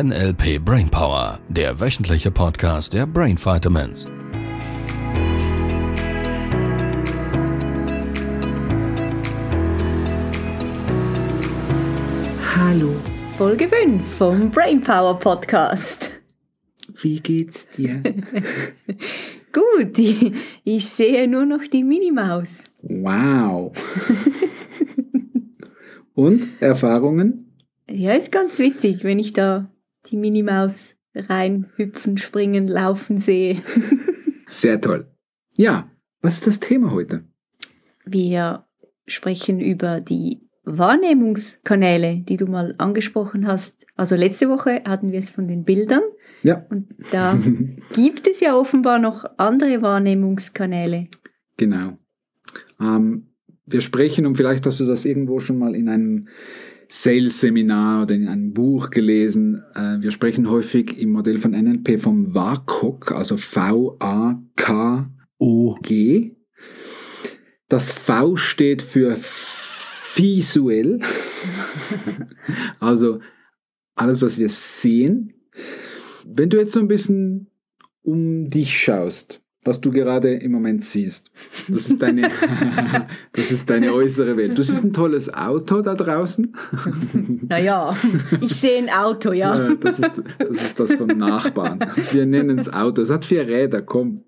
NLP Brainpower, der wöchentliche Podcast der Brain Vitamins. Hallo, Folge 5 vom Brainpower Podcast. wie geht's dir? Gut, ich, ich sehe nur noch die Minimaus. wow. Und Erfahrungen? Ja, ist ganz witzig, wenn ich da die Minimaus reinhüpfen, springen, laufen sehe. Sehr toll. Ja, was ist das Thema heute? Wir sprechen über die Wahrnehmungskanäle, die du mal angesprochen hast. Also letzte Woche hatten wir es von den Bildern Ja, und da gibt es ja offenbar noch andere Wahrnehmungskanäle. genau. Ähm, wir sprechen, und vielleicht hast du das irgendwo schon mal in einem Sales-Seminar oder in einem Buch gelesen. Äh, wir sprechen häufig im Modell von NLP vom WAKOG, also V-A-K-O-G. Das V steht für visuell, also alles, was wir sehen. Wenn du jetzt so ein bisschen um dich schaust, was du gerade im Moment siehst, das ist deine, das ist deine äußere Welt. Du siehst ein tolles Auto da draußen. Naja, ich sehe ein Auto, ja. Das ist, das ist das vom Nachbarn. Wir nennen es Auto. Es hat vier Räder, komm.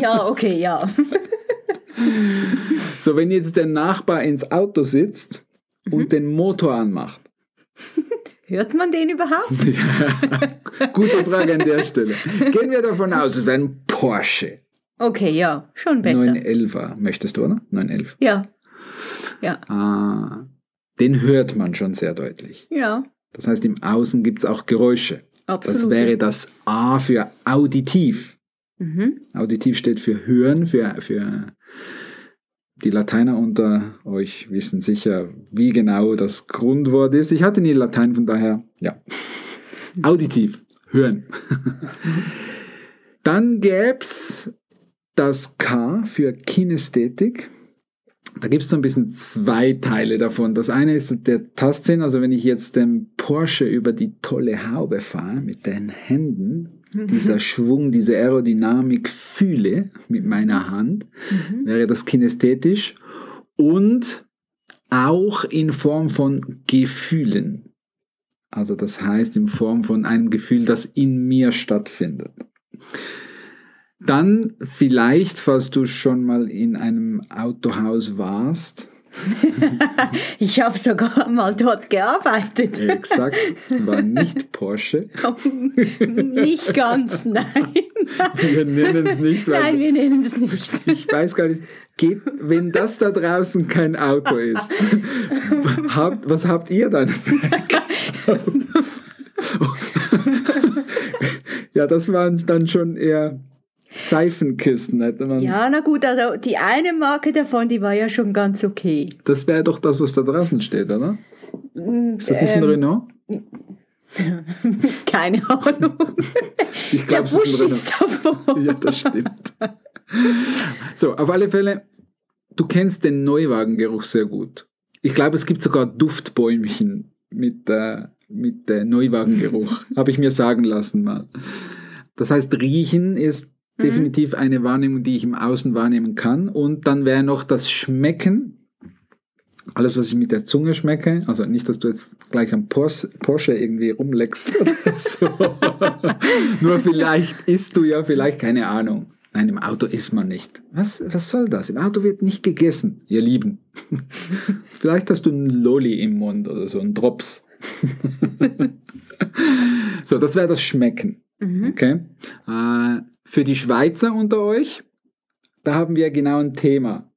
Ja, okay, ja. So, wenn jetzt der Nachbar ins Auto sitzt und den Motor anmacht. Hört man den überhaupt? Gute Frage an der Stelle. Gehen wir davon aus, es wäre ein Porsche. Okay, ja, schon besser. 911er, möchtest du, oder? 911. Ja. Ja, Ah, den hört man schon sehr deutlich. ja, Das heißt, im Außen gibt es auch Geräusche. absolut. Das wäre das A für auditiv. Mhm. Auditiv steht für hören, für, für die Lateiner unter euch wissen sicher, wie genau das Grundwort ist. Ich hatte nie Latein, von daher, ja. Auditiv, hören. Dann gäb's das K für Kinästhetik. Da gibt es so ein bisschen zwei Teile davon. Das eine ist der Tastsinn, also wenn ich jetzt den Porsche über die tolle Haube fahre mit den Händen, dieser Schwung, diese Aerodynamik fühle mit meiner Hand, wäre das kinästhetisch und auch in Form von Gefühlen. Also das heißt in Form von einem Gefühl, das in mir stattfindet. Dann vielleicht, falls du schon mal in einem Autohaus warst, Ich habe sogar mal dort gearbeitet. exakt, es war nicht Porsche. nicht ganz, nein. Wir nennen es nicht, weil Nein, wir nennen es nicht. ich weiß gar nicht, geht, wenn das da draußen kein Auto ist, habt, was habt ihr dann? ja, das waren dann schon eher Seifenkisten, hätte man. Ja, na gut, also die eine Marke davon, die war ja schon ganz okay. Das wäre doch das, was da draußen steht, oder? Ist das nicht ein Ähm, Renault? Keine Ahnung. Ich Der glaube, es ist ein Renault. ist davon. Ja, das stimmt. So, auf alle Fälle, du kennst den Neuwagengeruch sehr gut. Ich glaube, es gibt sogar Duftbäumchen mit, äh, mit äh, Neuwagengeruch. Habe ich mir sagen lassen mal. Das heißt, riechen ist definitiv eine Wahrnehmung, die ich im Außen wahrnehmen kann. Und dann wäre noch das Schmecken. Alles, was ich mit der Zunge schmecke, also nicht, dass du jetzt gleich am Porsche, irgendwie rumleckst oder so. Nur vielleicht isst du ja, vielleicht keine Ahnung. Nein, im Auto isst man nicht. Was, was soll das? Im Auto wird nicht gegessen, ihr Lieben. vielleicht hast du einen Lolli im Mund oder so, einen Drops. so, das wäre das Schmecken. Okay. Äh, für die Schweizer unter euch, da haben wir genau ein Thema.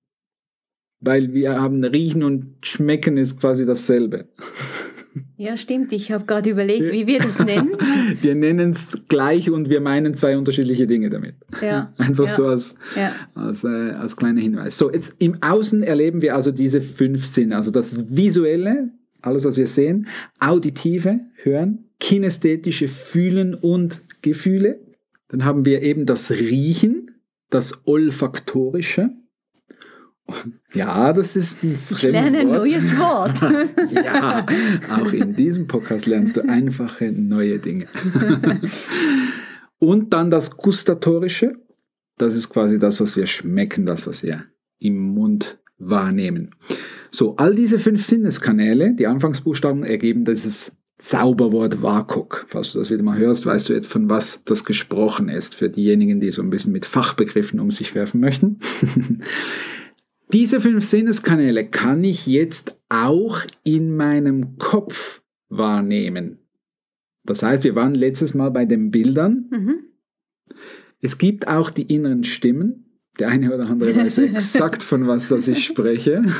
Weil wir haben Riechen und Schmecken ist quasi dasselbe. Ja, stimmt. Ich habe gerade überlegt, wie wir das nennen. Wir nennen es gleich und wir meinen zwei unterschiedliche Dinge damit. Ja. Einfach ja. so als, Ja. als, äh, als kleiner Hinweis. So, jetzt im Außen erleben wir also diese fünf Sinne. Also das Visuelle, alles was wir sehen, Auditive, Hören, Kinästhetische, Fühlen und Gefühle. Dann haben wir eben das Riechen, das Olfaktorische Ja, das ist ein Ich lerne ein neues Wort. ja, auch in diesem Podcast lernst du einfache neue Dinge. Und dann das Gustatorische. Das ist quasi das, was wir schmecken, das, was wir im Mund wahrnehmen. So, all diese fünf Sinneskanäle, die Anfangsbuchstaben ergeben dieses Zauberwort WAKOK. Falls du das wieder mal hörst, weißt du jetzt, von was das gesprochen ist, für diejenigen, die so ein bisschen mit Fachbegriffen um sich werfen möchten. Diese fünf Sinneskanäle kann ich jetzt auch in meinem Kopf wahrnehmen. Das heißt, wir waren letztes Mal bei den Bildern. Mhm. Es gibt auch die inneren Stimmen. Der eine oder andere weiß exakt, von was das ich spreche.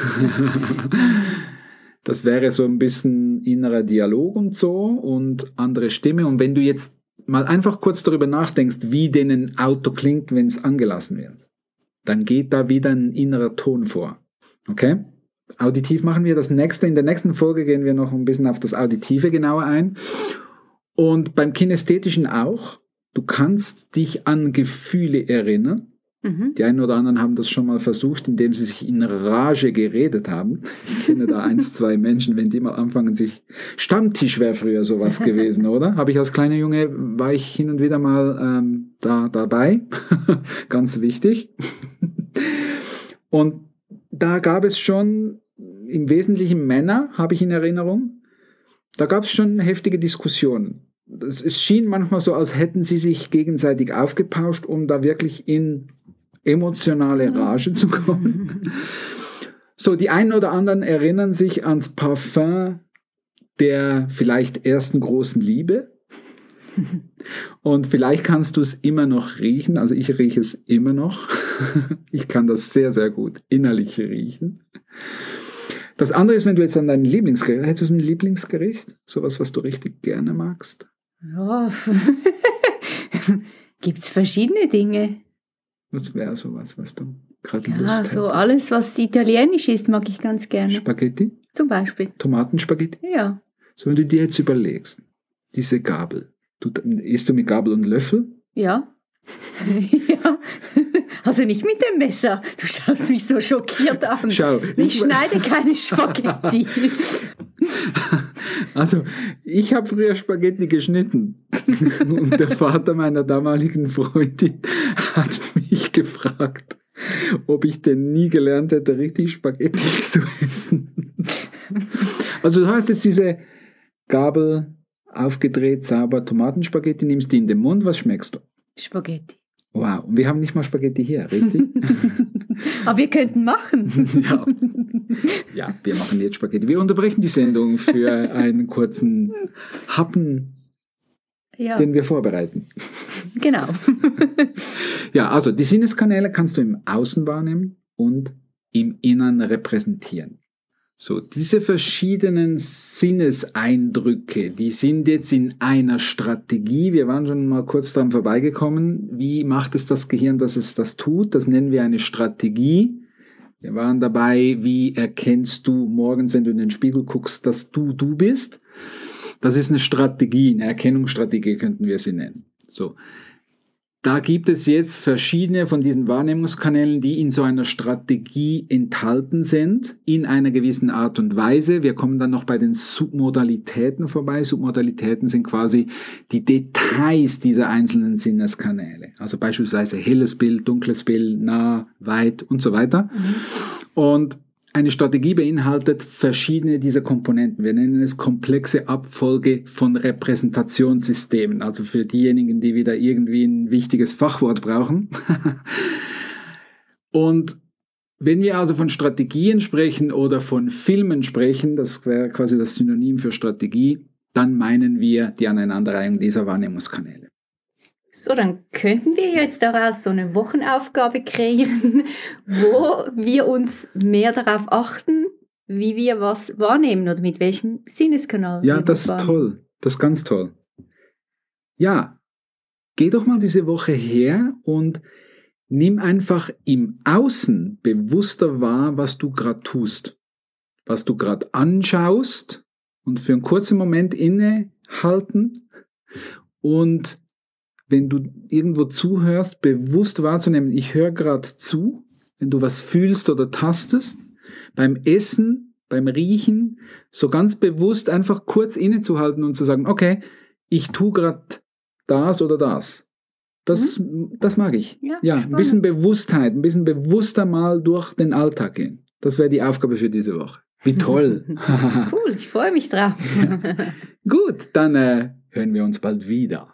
Das wäre so ein bisschen innerer Dialog und so und andere Stimme. Und wenn du jetzt mal einfach kurz darüber nachdenkst, wie denn ein Auto klingt, wenn es angelassen wird, dann geht da wieder ein innerer Ton vor. Okay? Auditiv machen wir das nächste. In der nächsten Folge gehen wir noch ein bisschen auf das Auditive genauer ein. Und beim Kinästhetischen auch. Du kannst dich an Gefühle erinnern. Mhm. Die einen oder anderen haben das schon mal versucht, indem sie sich in Rage geredet haben. Ich kenne da eins, zwei Menschen, wenn die mal anfangen, sich Stammtisch wäre früher sowas gewesen, oder? Habe ich als kleiner Junge, war ich hin und wieder mal ähm, da dabei. Ganz wichtig. und da gab es schon im Wesentlichen Männer, habe ich in Erinnerung. Da gab es schon heftige Diskussionen. Es, es schien manchmal so, als hätten sie sich gegenseitig aufgepauscht, um da wirklich in emotionale Rage zu kommen. So, die einen oder anderen erinnern sich ans Parfum der vielleicht ersten großen Liebe. Und vielleicht kannst du es immer noch riechen. Also ich rieche es immer noch. Ich kann das sehr, sehr gut innerlich riechen. Das andere ist, wenn du jetzt an dein Lieblingsgericht, hättest du ein Lieblingsgericht? Sowas, was du richtig gerne magst? Ja. Gibt es verschiedene Dinge. Was wäre sowas, was du gerade Lust Ja, hättest? so alles, was italienisch ist, mag ich ganz gerne. Spaghetti? Zum Beispiel. Tomatenspaghetti? Ja. So, wenn du dir jetzt überlegst, diese Gabel, du, isst du mit Gabel und Löffel? Ja. ja. Also nicht mit dem Messer. Du schaust mich so schockiert an. Schau, Ich schneide keine Spaghetti. Also, ich habe früher Spaghetti geschnitten. Und der Vater meiner damaligen Freundin hat mich gefragt, ob ich denn nie gelernt hätte, richtig Spaghetti zu essen. Also, du hast jetzt diese Gabel aufgedreht, sauber Tomatenspaghetti, nimmst die in den Mund, was schmeckst du? Spaghetti. Wow, und wir haben nicht mal Spaghetti hier, richtig? Aber wir könnten machen. ja. ja, wir machen jetzt Spaghetti. Wir unterbrechen die Sendung für einen kurzen Happen, Ja, den wir vorbereiten. genau. Ja, also die Sinneskanäle kannst du im Außen wahrnehmen und im Innern repräsentieren. So, diese verschiedenen Sinneseindrücke, die sind jetzt in einer Strategie. Wir waren schon mal kurz dran vorbeigekommen. Wie macht es das Gehirn, dass es das tut? Das nennen wir eine Strategie. Wir waren dabei, wie erkennst du morgens, wenn du in den Spiegel guckst, dass du du bist? Das ist eine Strategie, eine Erkennungsstrategie könnten wir sie nennen. So. Da gibt es jetzt verschiedene von diesen Wahrnehmungskanälen, die in so einer Strategie enthalten sind, in einer gewissen Art und Weise. Wir kommen dann noch bei den Submodalitäten vorbei. Submodalitäten sind quasi die Details dieser einzelnen Sinneskanäle. Also beispielsweise helles Bild, dunkles Bild, nah, weit und so weiter. Und eine Strategie beinhaltet verschiedene dieser Komponenten. Wir nennen es komplexe Abfolge von Repräsentationssystemen. Also für diejenigen, die wieder irgendwie ein wichtiges Fachwort brauchen. Und wenn wir also von Strategien sprechen oder von Filmen sprechen, das wäre quasi das Synonym für Strategie, dann meinen wir die Aneinanderreihung dieser Wahrnehmungskanäle. So, dann könnten wir jetzt daraus so eine Wochenaufgabe kreieren, wo wir uns mehr darauf achten, wie wir was wahrnehmen oder mit welchem Sinneskanal. Ja, das ist toll. Das ist ganz toll. Ja, geh doch mal diese Woche her und nimm einfach im Außen bewusster wahr, was du gerade tust. Was du gerade anschaust und für einen kurzen Moment innehalten und wenn du irgendwo zuhörst, bewusst wahrzunehmen, ich höre gerade zu, wenn du was fühlst oder tastest, beim Essen, beim Riechen, so ganz bewusst einfach kurz innezuhalten und zu sagen, okay, ich tue gerade das oder das. Das, das mag ich. Ja, Ja, ein bisschen Bewusstheit, ein bisschen bewusster mal durch den Alltag gehen. Das wäre die Aufgabe für diese Woche. Wie toll. Cool, ich freue mich drauf. Gut, dann äh, hören wir uns bald wieder.